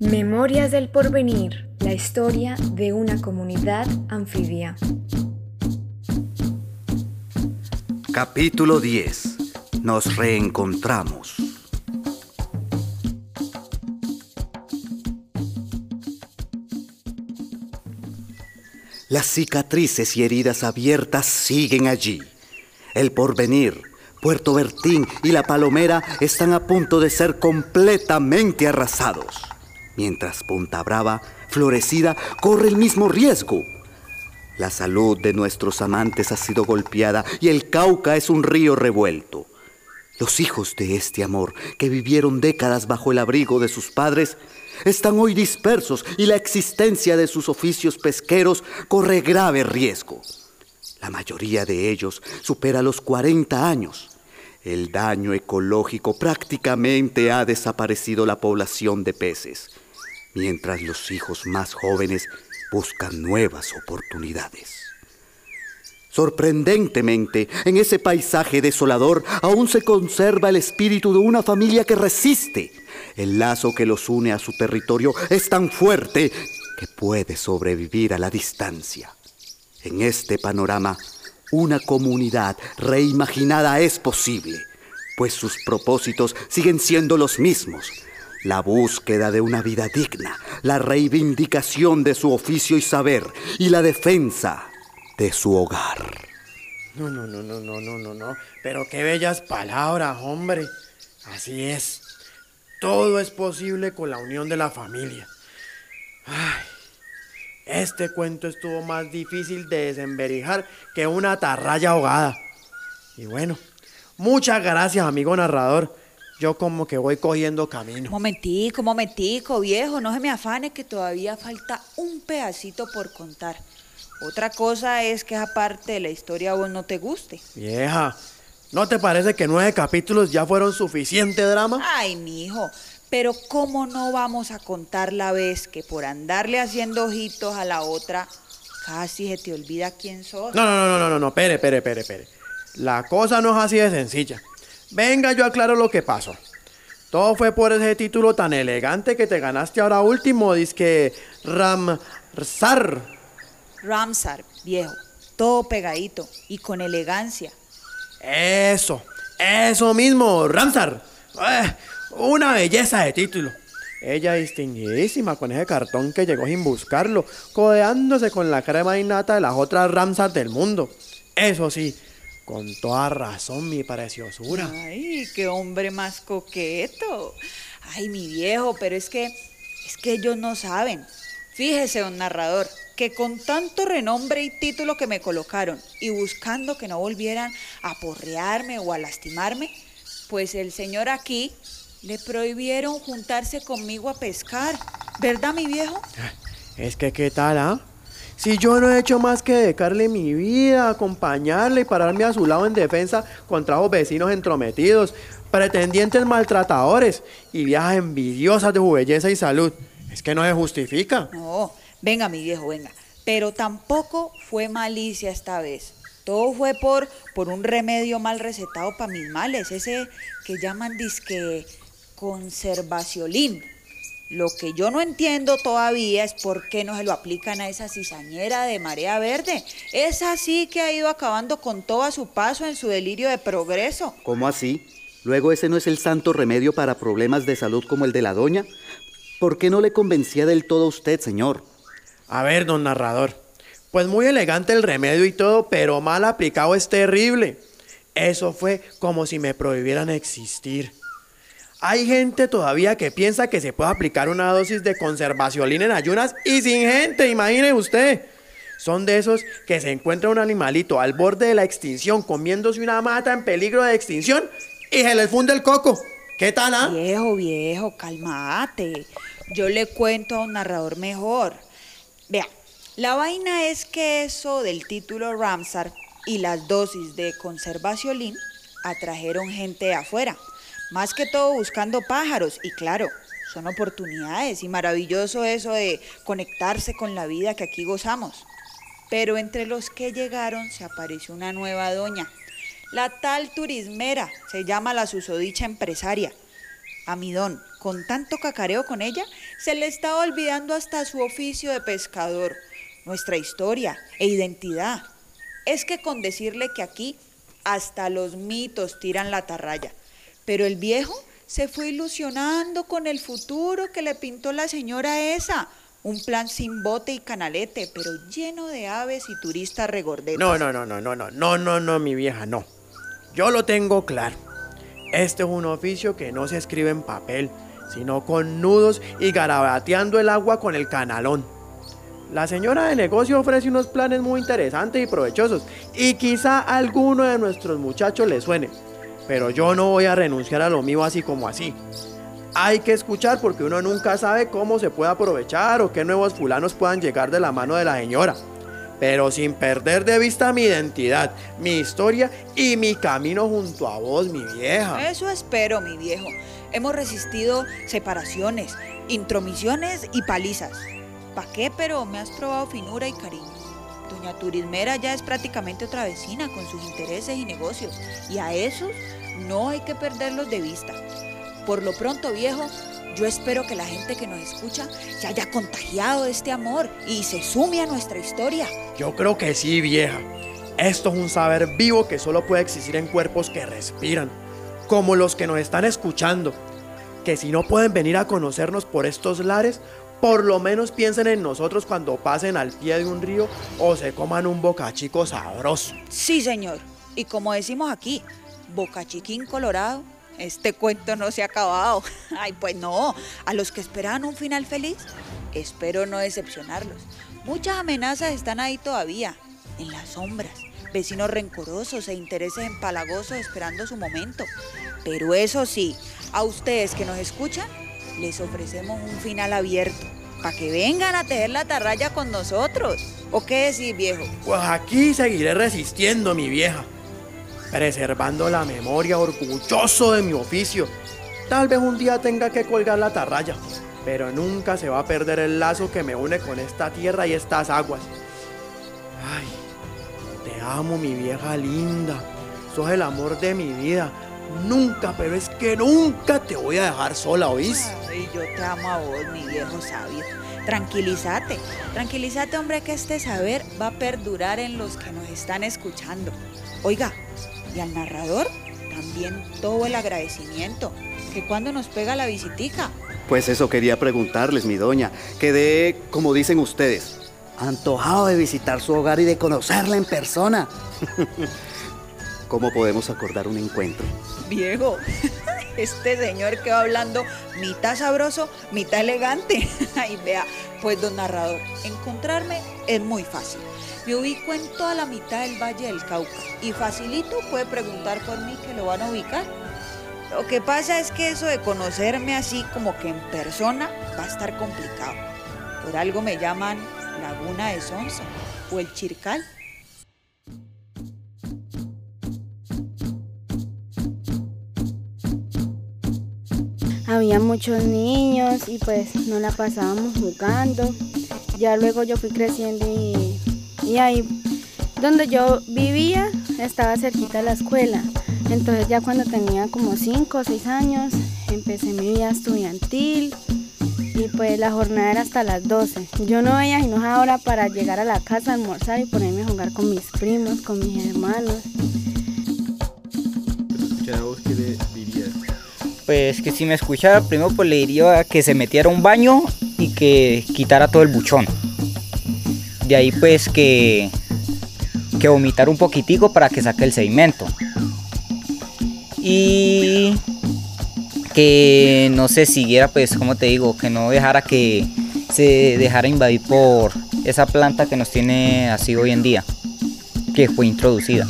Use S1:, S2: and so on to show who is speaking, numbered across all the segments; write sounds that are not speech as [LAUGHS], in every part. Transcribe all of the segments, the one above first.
S1: Memorias del Porvenir, la historia de una comunidad anfibia.
S2: Capítulo 10. Nos reencontramos. Las cicatrices y heridas abiertas siguen allí. El porvenir, Puerto Bertín y la Palomera están a punto de ser completamente arrasados. Mientras Punta Brava, florecida, corre el mismo riesgo. La salud de nuestros amantes ha sido golpeada y el Cauca es un río revuelto. Los hijos de este amor, que vivieron décadas bajo el abrigo de sus padres, están hoy dispersos y la existencia de sus oficios pesqueros corre grave riesgo. La mayoría de ellos supera los 40 años. El daño ecológico prácticamente ha desaparecido la población de peces, mientras los hijos más jóvenes buscan nuevas oportunidades. Sorprendentemente, en ese paisaje desolador aún se conserva el espíritu de una familia que resiste. El lazo que los une a su territorio es tan fuerte que puede sobrevivir a la distancia. En este panorama, una comunidad reimaginada es posible, pues sus propósitos siguen siendo los mismos. La búsqueda de una vida digna, la reivindicación de su oficio y saber y la defensa de su hogar.
S3: No, no, no, no, no, no, no, no. Pero qué bellas palabras, hombre. Así es. Todo es posible con la unión de la familia. Ay, este cuento estuvo más difícil de desemberijar que una atarraya ahogada. Y bueno, muchas gracias, amigo narrador. Yo como que voy cogiendo camino.
S4: Momentico, momentico, viejo, no se me afane que todavía falta un pedacito por contar. Otra cosa es que esa parte de la historia a vos no te guste.
S3: Vieja, ¿no te parece que nueve capítulos ya fueron suficiente drama?
S4: Ay, mijo, pero ¿cómo no vamos a contar la vez que por andarle haciendo ojitos a la otra, casi se te olvida quién sos?
S3: No, no, no, no, no, no, pere, pere, pere, pere. La cosa no es así de sencilla. Venga, yo aclaro lo que pasó. Todo fue por ese título tan elegante que te ganaste ahora último, que Ramsar.
S4: Ramsar, viejo, todo pegadito y con elegancia.
S3: Eso, eso mismo, Ramsar. Eh, una belleza de título. Ella distinguidísima con ese cartón que llegó sin buscarlo, codeándose con la crema innata de las otras Ramsar del mundo. Eso sí, con toda razón mi preciosura.
S4: Ay, qué hombre más coqueto. Ay, mi viejo, pero es que, es que ellos no saben. Fíjese, don narrador, que con tanto renombre y título que me colocaron y buscando que no volvieran a porrearme o a lastimarme, pues el señor aquí le prohibieron juntarse conmigo a pescar. ¿Verdad, mi viejo?
S3: Es que, ¿qué tal, ah? Si yo no he hecho más que dedicarle mi vida, acompañarle y pararme a su lado en defensa contra los vecinos entrometidos, pretendientes maltratadores y viejas envidiosas de su belleza y salud. Es que no se justifica.
S4: No, venga, mi viejo, venga. Pero tampoco fue malicia esta vez. Todo fue por, por un remedio mal recetado para mis males, ese que llaman disque conservaciolín. Lo que yo no entiendo todavía es por qué no se lo aplican a esa cizañera de marea verde. Es así que ha ido acabando con todo a su paso en su delirio de progreso.
S2: ¿Cómo así? Luego ese no es el santo remedio para problemas de salud como el de la doña. ¿Por qué no le convencía del todo a usted, señor?
S3: A ver, don narrador. Pues muy elegante el remedio y todo, pero mal aplicado es terrible. Eso fue como si me prohibieran existir. Hay gente todavía que piensa que se puede aplicar una dosis de conservación en ayunas y sin gente, imagine usted. Son de esos que se encuentra un animalito al borde de la extinción comiéndose una mata en peligro de extinción y se les funde el coco. ¿Qué tal, ah?
S4: Viejo, viejo, calmate. Yo le cuento a un narrador mejor. Vea, la vaina es que eso del título Ramsar y las dosis de conservación atrajeron gente de afuera más que todo buscando pájaros y claro, son oportunidades y maravilloso eso de conectarse con la vida que aquí gozamos. Pero entre los que llegaron se apareció una nueva doña, la tal turismera, se llama la susodicha empresaria. A mi don, con tanto cacareo con ella, se le estaba olvidando hasta su oficio de pescador, nuestra historia e identidad. Es que con decirle que aquí hasta los mitos tiran la tarraya, pero el viejo se fue ilusionando con el futuro que le pintó la señora esa. Un plan sin bote y canalete, pero lleno de aves y turistas regordetas.
S3: No, no, no, no, no, no, no, no, no, mi vieja, no. Yo lo tengo claro. Este es un oficio que no se escribe en papel, sino con nudos y garabateando el agua con el canalón. La señora de negocio ofrece unos planes muy interesantes y provechosos, y quizá a alguno de nuestros muchachos le suene, pero yo no voy a renunciar a lo mío así como así. Hay que escuchar porque uno nunca sabe cómo se puede aprovechar o qué nuevos fulanos puedan llegar de la mano de la señora pero sin perder de vista mi identidad, mi historia y mi camino junto a vos, mi vieja.
S4: Eso espero, mi viejo. Hemos resistido separaciones, intromisiones y palizas. ¿Pa' qué? Pero me has probado finura y cariño. Doña Turismera ya es prácticamente otra vecina con sus intereses y negocios. Y a esos no hay que perderlos de vista. Por lo pronto, viejo, yo espero que la gente que nos escucha se haya contagiado de este amor y se sume a nuestra historia.
S3: Yo creo que sí, vieja. Esto es un saber vivo que solo puede existir en cuerpos que respiran, como los que nos están escuchando. Que si no pueden venir a conocernos por estos lares, por lo menos piensen en nosotros cuando pasen al pie de un río o se coman un bocachico sabroso.
S4: Sí, señor. Y como decimos aquí, bocachiquín colorado este cuento no se ha acabado. [LAUGHS] Ay, pues no, a los que esperaban un final feliz, espero no decepcionarlos. Muchas amenazas están ahí todavía, en las sombras, vecinos rencorosos e intereses empalagosos esperando su momento. Pero eso sí, a ustedes que nos escuchan, les ofrecemos un final abierto, para que vengan a tejer la tarraya con nosotros. ¿O qué decir, viejo?
S3: Pues aquí seguiré resistiendo, mi vieja preservando la memoria, orgulloso de mi oficio. Tal vez un día tenga que colgar la tarraya, pero nunca se va a perder el lazo que me une con esta tierra y estas aguas. Ay, te amo, mi vieja linda. Sos el amor de mi vida. Nunca, pero es que nunca te voy a dejar sola, ¿oís?
S4: Ay, yo te amo a vos, mi viejo sabio. Tranquilízate, tranquilízate, hombre, que este saber va a perdurar en los que nos están escuchando. Oiga, y al narrador también todo el agradecimiento, que cuando nos pega la visitica.
S2: Pues eso quería preguntarles, mi doña. Quedé, como dicen ustedes, antojado de visitar su hogar y de conocerla en persona. [LAUGHS] ¿Cómo podemos acordar un encuentro?
S4: Viejo, [LAUGHS] este señor que va hablando mitad sabroso, mitad elegante. [LAUGHS] Ay, vea, pues don narrador, encontrarme es muy fácil. Me ubico en toda la mitad del Valle del Cauca y facilito puede preguntar por mí que lo van a ubicar. Lo que pasa es que eso de conocerme así como que en persona va a estar complicado. Por algo me llaman Laguna de Sonsa o el Chircal.
S5: Había muchos niños y pues no la pasábamos jugando. Ya luego yo fui creciendo y ahí donde yo vivía estaba cerquita de la escuela. Entonces ya cuando tenía como 5 o 6 años empecé mi vida estudiantil y pues la jornada era hasta las 12. Yo no veía sino ahora para llegar a la casa almorzar y ponerme a jugar con mis primos, con mis hermanos.
S6: ¿Qué le dirías?
S7: Pues que si me escuchara primero pues le diría que se metiera a un baño y que quitara todo el buchón de ahí pues que, que vomitar un poquitico para que saque el sedimento. Y que no se siguiera pues como te digo, que no dejara que se dejara invadir por esa planta que nos tiene así hoy en día, que fue introducida.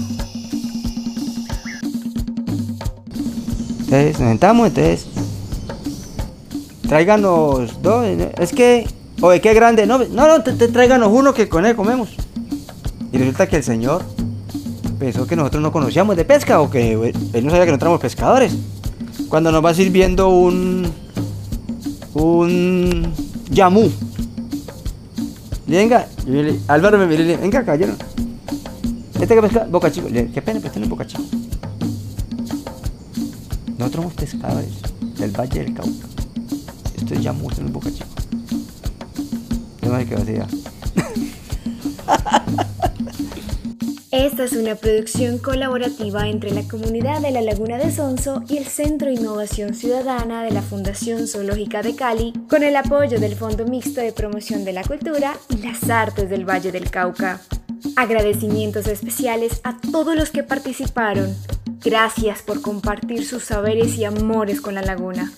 S8: Entonces nos sentamos, entonces tráiganos dos, es que Oye, qué grande. No, no, no te, tráiganos uno que con él comemos. Y resulta que el señor pensó que nosotros no conocíamos de pesca o que él no sabía que no éramos pescadores. Cuando nos va sirviendo un. un. yamú. Venga, Álvaro me mire, venga, caballero. Este que pesca, boca chico. Qué pena, pero este no es boca chico. Nosotros somos pescadores. del Valle del Cauca. Esto ya muestra en Boca Chico. ¿Qué más hay que decir? [LAUGHS]
S1: Esta es una producción colaborativa entre la comunidad de la Laguna de Sonso y el Centro Innovación Ciudadana de la Fundación Zoológica de Cali, con el apoyo del Fondo Mixto de Promoción de la Cultura y las Artes del Valle del Cauca. Agradecimientos especiales a todos los que participaron. Gracias por compartir sus saberes y amores con la laguna.